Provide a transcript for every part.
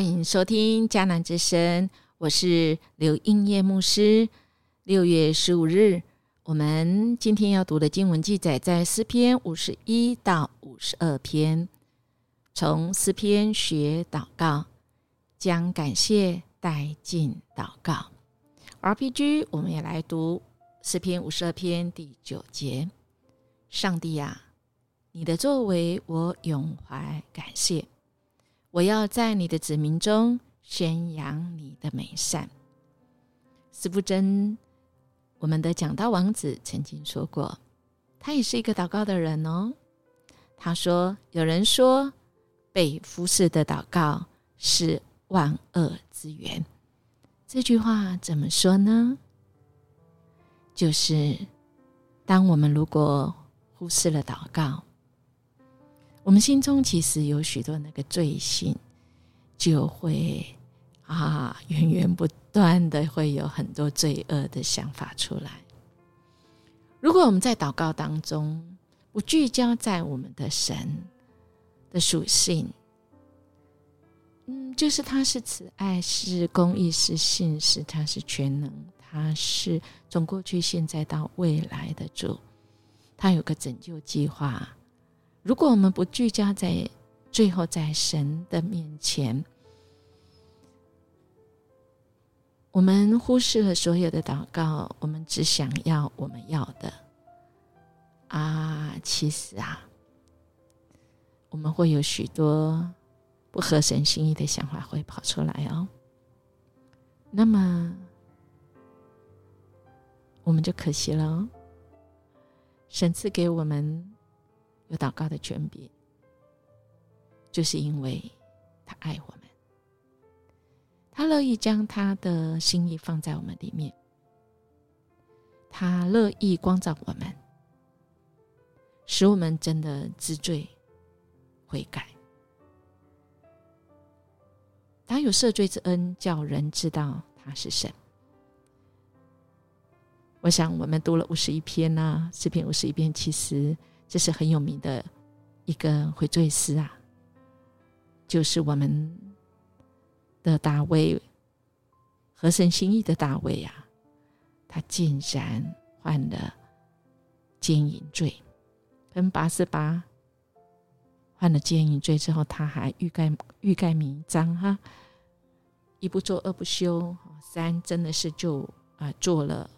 欢迎收听迦南之声，我是刘英业牧师。六月十五日，我们今天要读的经文记载在诗篇五十一到五十二篇。从诗篇学祷告，将感谢带进祷告。RPG，我们也来读诗篇五十二篇第九节：上帝啊，你的作为我永怀感谢。我要在你的子民中宣扬你的美善。斯布真，我们的讲道王子曾经说过，他也是一个祷告的人哦。他说：“有人说，被服侍的祷告是万恶之源。”这句话怎么说呢？就是当我们如果忽视了祷告。我们心中其实有许多那个罪性，就会啊源源不断的会有很多罪恶的想法出来。如果我们在祷告当中不聚焦在我们的神的属性，嗯，就是他是慈爱，是公义，是信实，他是全能，他是从过去、现在到未来的主，他有个拯救计划。如果我们不聚焦在最后，在神的面前，我们忽视了所有的祷告，我们只想要我们要的啊！其实啊，我们会有许多不合神心意的想法会跑出来哦。那么，我们就可惜了哦。神赐给我们。有祷告的权柄，就是因为他爱我们，他乐意将他的心意放在我们里面，他乐意光照我们，使我们真的知罪悔改。他有赦罪之恩，叫人知道他是神。我想，我们读了五十一篇呐，诗篇五十一篇，其实。这是很有名的一个悔罪诗啊，就是我们的大卫合神心意的大卫啊，他竟然犯了奸淫罪，跟八十八犯了奸淫罪之后，他还欲盖欲盖弥彰哈，一不做二不休，三真的是就啊做了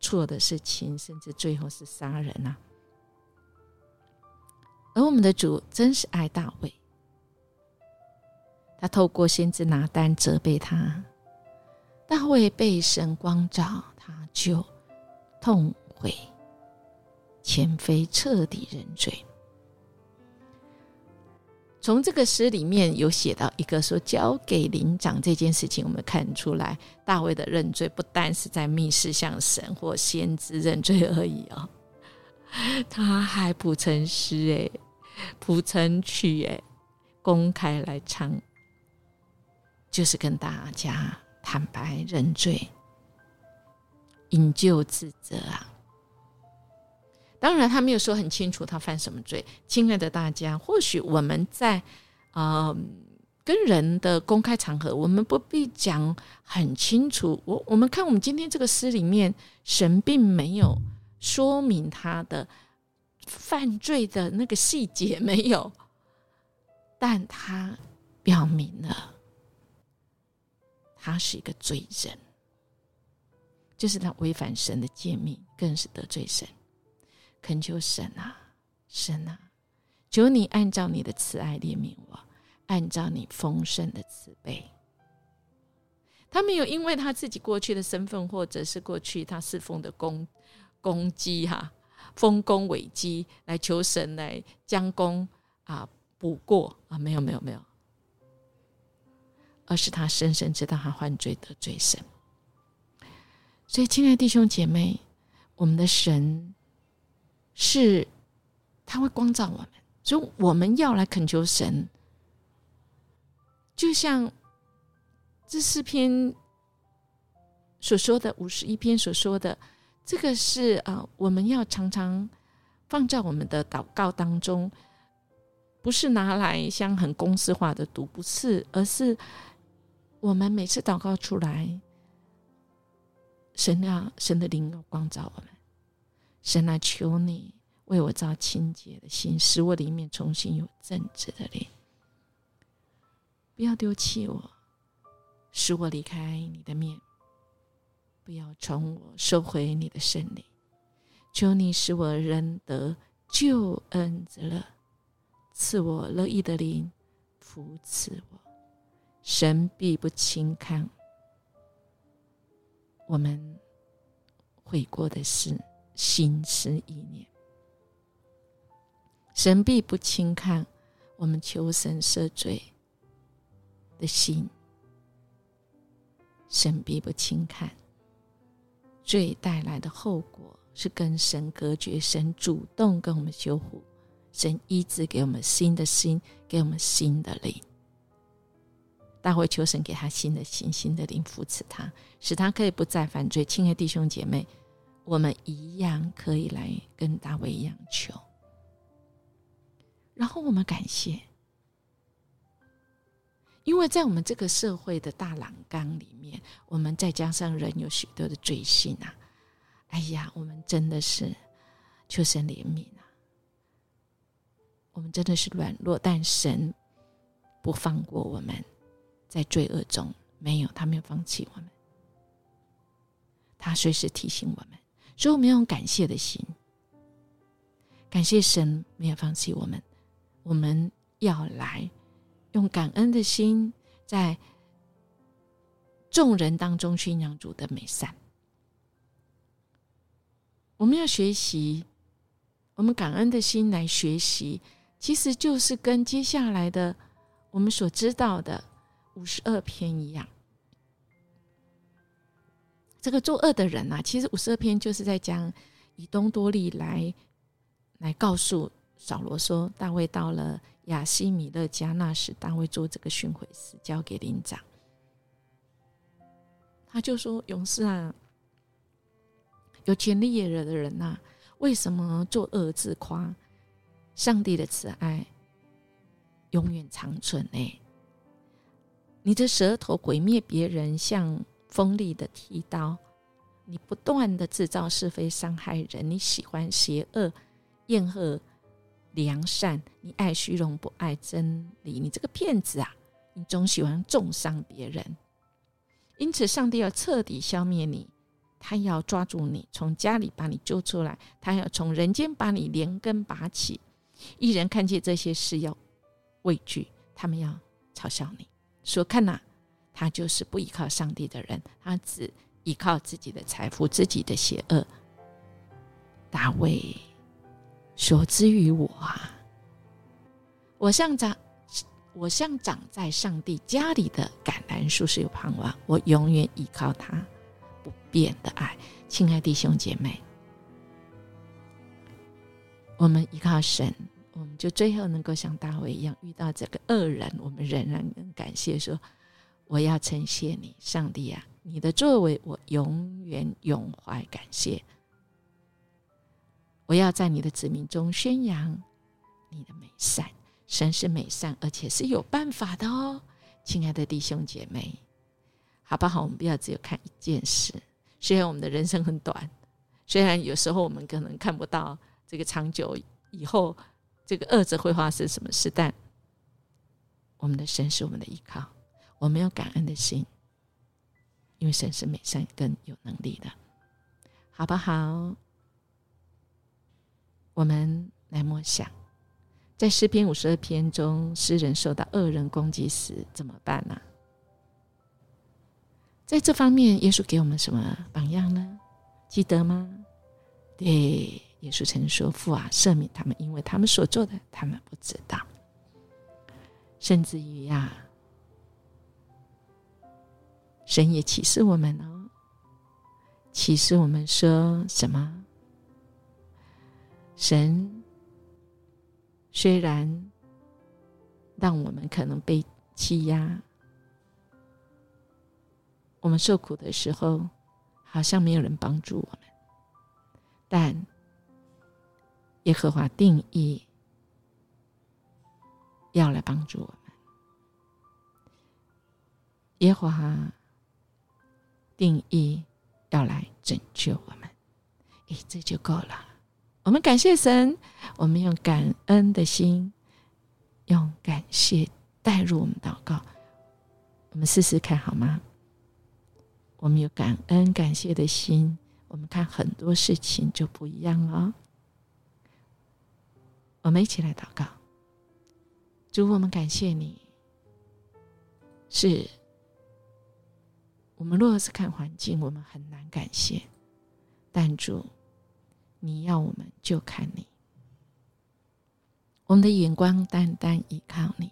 错的事情，甚至最后是杀人呐。而我们的主真是爱大卫，他透过先知拿单责备他，大卫被神光照，他就痛悔，前非彻底认罪。从这个诗里面有写到一个说交给灵长这件事情，我们看出来大卫的认罪不单是在密室向神或先知认罪而已哦，他还谱成诗哎。谱成曲，哎，公开来唱，就是跟大家坦白认罪、引咎自责啊。当然，他没有说很清楚他犯什么罪。亲爱的大家，或许我们在啊跟人的公开场合，我们不必讲很清楚。我我们看我们今天这个诗里面，神并没有说明他的。犯罪的那个细节没有，但他表明了他是一个罪人，就是他违反神的诫命，更是得罪神。恳求神啊，神啊，求你按照你的慈爱怜悯我，按照你丰盛的慈悲。他没有因为他自己过去的身份，或者是过去他侍奉的公功绩哈。丰功伟绩来求神来将功啊补过啊没有没有没有，而是他深深知道他犯罪得罪神，所以亲爱的弟兄姐妹，我们的神是他会光照我们，所以我们要来恳求神，就像这四篇所说的五十一篇所说的。这个是啊，我们要常常放在我们的祷告当中，不是拿来像很公式化的读，不是，而是我们每次祷告出来，神啊，神的灵要光照我们，神啊，求你为我造清洁的心，使我里面重新有正直的灵，不要丢弃我，使我离开你的面，不要从我收回你的圣灵，求你使我仍得救恩之乐。赐我乐意的灵，扶持我，神必不轻看我们悔过的事、心思意念。神必不轻看我们求神赦罪的心，神必不轻看罪带来的后果是跟神隔绝，神主动跟我们修复。神医治给我们新的心，给我们新的灵。大卫求神给他新的心、新的灵，扶持他，使他可以不再犯罪。亲爱弟兄姐妹，我们一样可以来跟大卫一样求。然后我们感谢，因为在我们这个社会的大染缸里面，我们再加上人有许多的罪性啊！哎呀，我们真的是求神怜悯啊！我们真的是软弱，但神不放过我们，在罪恶中没有，他没有放弃我们，他随时提醒我们，所以我们要用感谢的心，感谢神没有放弃我们，我们要来用感恩的心，在众人当中宣扬主的美善，我们要学习，我们感恩的心来学习。其实就是跟接下来的我们所知道的五十二篇一样，这个作恶的人啊，其实五十二篇就是在讲以东多利来来告诉扫罗说，大卫到了亚西米勒加，那时单位做这个巡回使，交给领长，他就说：“勇士啊，有权力也惹的人呐，为什么作恶自夸？”上帝的慈爱永远长存呢。你的舌头毁灭别人，像锋利的剃刀；你不断的制造是非，伤害人。你喜欢邪恶，厌恶良善。你爱虚荣，不爱真理。你这个骗子啊！你总喜欢重伤别人。因此，上帝要彻底消灭你，他要抓住你，从家里把你揪出来，他要从人间把你连根拔起。一人看见这些事要畏惧，他们要嘲笑你说：“看呐，他就是不依靠上帝的人，他只依靠自己的财富、自己的邪恶。”大卫说：“之于我啊，我像长我像长在上帝家里的橄榄树是有盼望，我永远依靠他不变的爱。”亲爱弟兄姐妹。我们依靠神，我们就最后能够像大卫一样遇到这个恶人，我们仍然能感谢说：“我要称谢你，上帝啊！你的作为，我永远永怀感谢。我要在你的子民中宣扬你的美善。神是美善，而且是有办法的哦，亲爱的弟兄姐妹，好不好？我们不要只有看一件事。虽然我们的人生很短，虽然有时候我们可能看不到。这个长久以后，这个恶者会发生什么事？但我们的神是我们的依靠，我们有感恩的心，因为神是美善更有能力的，好不好？我们来默想，在诗篇五十二篇中，诗人受到恶人攻击时怎么办呢？在这方面，耶稣给我们什么榜样呢？记得吗？对。耶稣曾说：“父啊，赦免他们，因为他们所做的，他们不知道。”甚至于呀，神也启示我们哦，启示我们说什么？神虽然让我们可能被欺压，我们受苦的时候，好像没有人帮助我们，但。耶和华定义要来帮助我们。耶和华定义要来拯救我们，诶，这就够了。我们感谢神，我们用感恩的心，用感谢带入我们祷告。我们试试看好吗？我们有感恩感谢的心，我们看很多事情就不一样了。我们一起来祷告，主，我们感谢你。是我们若是看环境，我们很难感谢，但主。你要我们就看你，我们的眼光单单依靠你，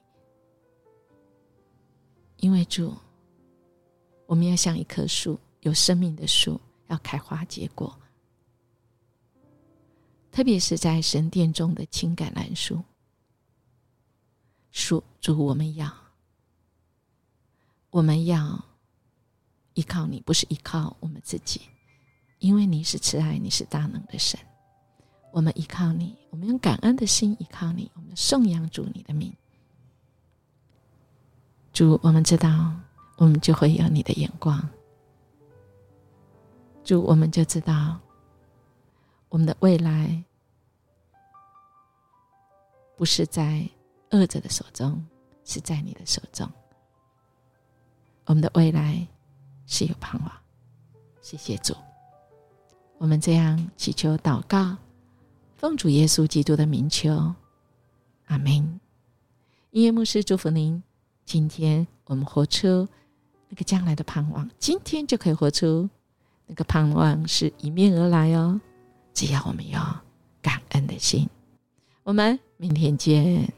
因为主，我们要像一棵树，有生命的树，要开花结果。特别是在神殿中的青橄榄树，树主，我们要，我们要依靠你，不是依靠我们自己。因为你是慈爱，你是大能的神，我们依靠你，我们用感恩的心依靠你，我们颂扬主你的名。主，我们知道，我们就会有你的眼光。主，我们就知道，我们的未来不是在恶者的手中，是在你的手中。我们的未来是有盼望。谢谢主。我们这样祈求祷告，奉主耶稣基督的名求，阿门。音乐牧师祝福您，今天我们活出那个将来的盼望，今天就可以活出那个盼望，是迎面而来哦。只要我们有感恩的心，我们明天见。